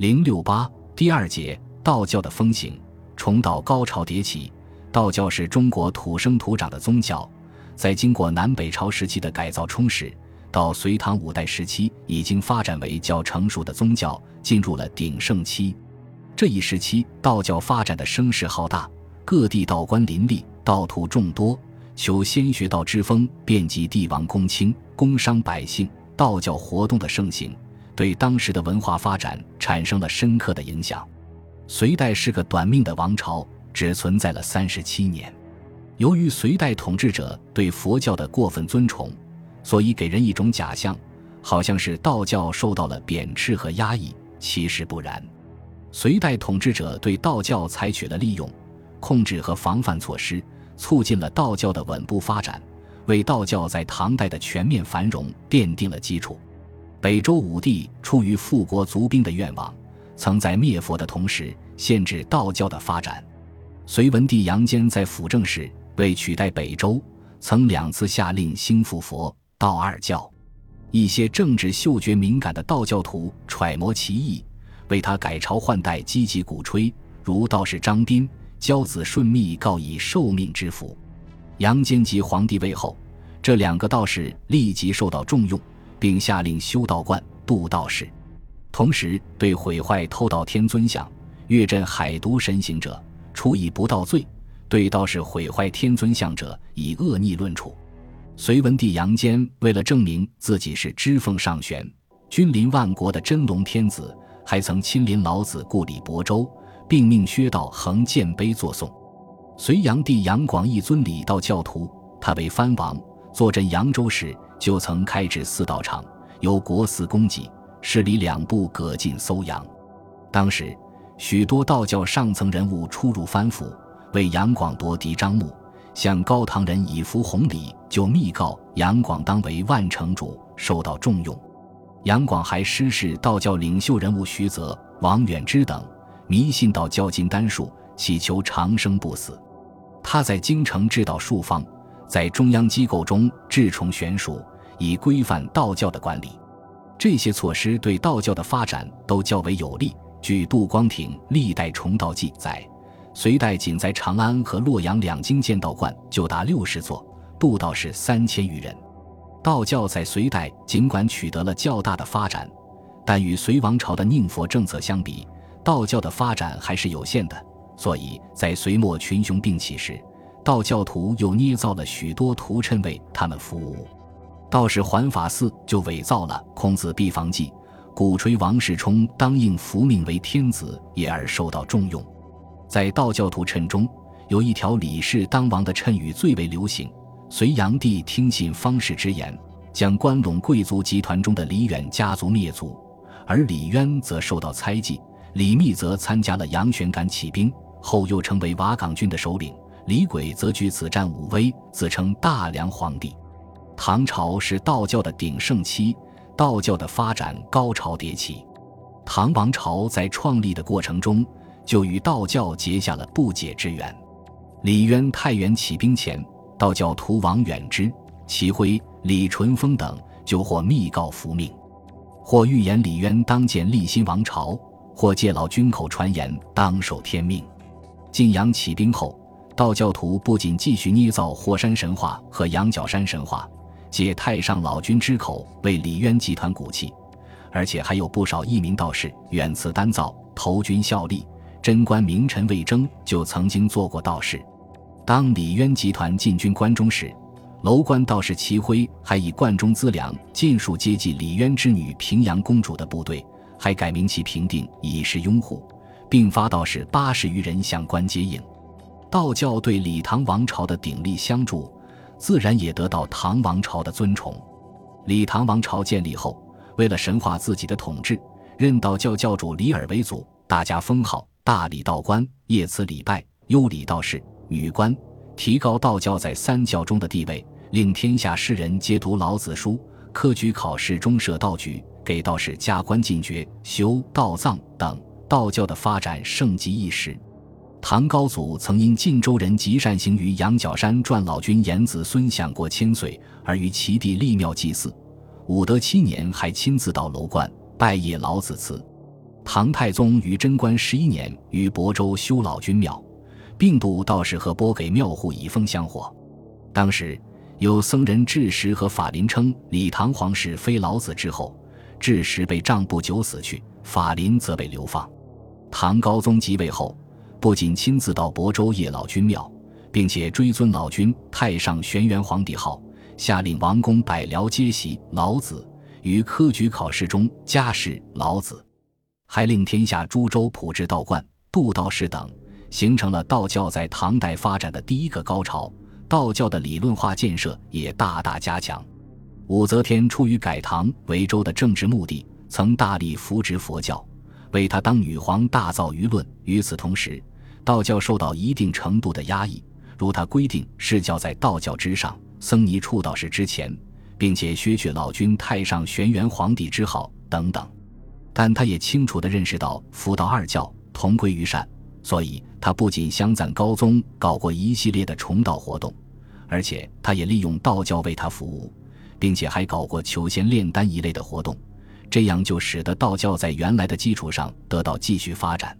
零六八第二节道教的风行，重道高潮迭起。道教是中国土生土长的宗教，在经过南北朝时期的改造充实，到隋唐五代时期已经发展为较成熟的宗教，进入了鼎盛期。这一时期，道教发展的声势浩大，各地道观林立，道徒众多，求仙学道之风遍及帝王、公卿、工商百姓。道教活动的盛行，对当时的文化发展产生了深刻的影响。隋代是个短命的王朝，只存在了三十七年。由于隋代统治者对佛教的过分尊崇，所以给人一种假象，好像是道教受到了贬斥和压抑。其实不然。隋代统治者对道教采取了利用、控制和防范措施，促进了道教的稳步发展，为道教在唐代的全面繁荣奠定了基础。北周武帝出于富国足兵的愿望，曾在灭佛的同时限制道教的发展。隋文帝杨坚在辅政时，为取代北周，曾两次下令兴复佛道二教。一些政治嗅觉敏感的道教徒揣摩其意。为他改朝换代积极鼓吹，如道士张斌、交子顺密告以受命之福。杨坚即皇帝位后，这两个道士立即受到重用，并下令修道观、度道士，同时对毁坏偷盗天尊像、越镇海都神行者处以不道罪；对道士毁坏天尊像者以恶逆论处。隋文帝杨坚为了证明自己是知奉上玄、君临万国的真龙天子。还曾亲临老子故里亳州，并命薛道衡建碑作颂。隋炀帝杨广一尊礼道教徒，他为藩王，坐镇扬州时就曾开置四道场，由国寺供给，市里两部各进搜阳。当时许多道教上层人物出入藩府，为杨广夺嫡张目，向高唐人以服弘礼，就密告杨广当为万城主，受到重用。杨广还失事道教领袖人物徐泽、王远之等，迷信道教金丹术，祈求长生不死。他在京城制道术方，在中央机构中制重玄术，以规范道教的管理。这些措施对道教的发展都较为有利。据杜光庭《历代重道记》载，隋代仅在长安和洛阳两京建道观就达六十座，度道士三千余人。道教在隋代尽管取得了较大的发展，但与隋王朝的宁佛政策相比，道教的发展还是有限的。所以在隋末群雄并起时，道教徒又捏造了许多图谶为他们服务。道士环法寺就伪造了《孔子必防记》，鼓吹王世充当应服命为天子，也而受到重用。在道教徒谶中，有一条李氏当王的谶语最为流行。隋炀帝听信方士之言，将关陇贵族集团中的李远家族灭族，而李渊则受到猜忌。李密则参加了杨玄感起兵，后又成为瓦岗军的首领。李轨则据此战武威，自称大梁皇帝。唐朝是道教的鼎盛期，道教的发展高潮迭起。唐王朝在创立的过程中，就与道教结下了不解之缘。李渊太原起兵前。道教徒王远之、齐辉、李淳风等就或密告伏命，或预言李渊当建立新王朝，或借老君口传言当受天命。晋阳起兵后，道教徒不仅继续捏造霍山神话和羊角山神话，借太上老君之口为李渊集团鼓气，而且还有不少异名道士远辞丹灶投军效力。贞观名臣魏征就曾经做过道士。当李渊集团进军关中时，楼观道士齐辉还以贯中资粮尽数接济李渊之女平阳公主的部队，还改名其平定，以示拥护，并发道士八十余人向关接应。道教对李唐王朝的鼎力相助，自然也得到唐王朝的尊崇。李唐王朝建立后，为了神化自己的统治，任道教教主李耳为祖，大家封号大理道观、叶慈礼拜、优礼道士。女官提高道教在三教中的地位，令天下士人皆读老子书，科举考试中设道举，给道士加官进爵，修道藏等，道教的发展盛极一时。唐高祖曾因晋州人极善行于羊角山传老君言子孙享过千岁，而于其地立庙祭祀。武德七年，还亲自到楼观拜谒老子祠。唐太宗于贞观十一年于亳州修老君庙，并度道士和拨给庙户以封香火。当时有僧人智识和法林称李唐皇室非老子之后，智识被杖不久死去，法林则被流放。唐高宗即位后，不仅亲自到亳州谒老君庙，并且追尊老君太上玄元皇帝号，下令王公百僚皆习老子，于科举考试中加试老子，还令天下诸州普置道观、度道士等，形成了道教在唐代发展的第一个高潮。道教的理论化建设也大大加强。武则天出于改唐为周的政治目的，曾大力扶植佛教。为他当女皇大造舆论。与此同时，道教受到一定程度的压抑，如他规定释教在道教之上，僧尼出道士之前，并且削去老君太上玄元皇帝之号等等。但他也清楚地认识到佛道二教同归于善，所以他不仅相赞高宗搞过一系列的重道活动，而且他也利用道教为他服务，并且还搞过求仙炼丹一类的活动。这样就使得道教在原来的基础上得到继续发展。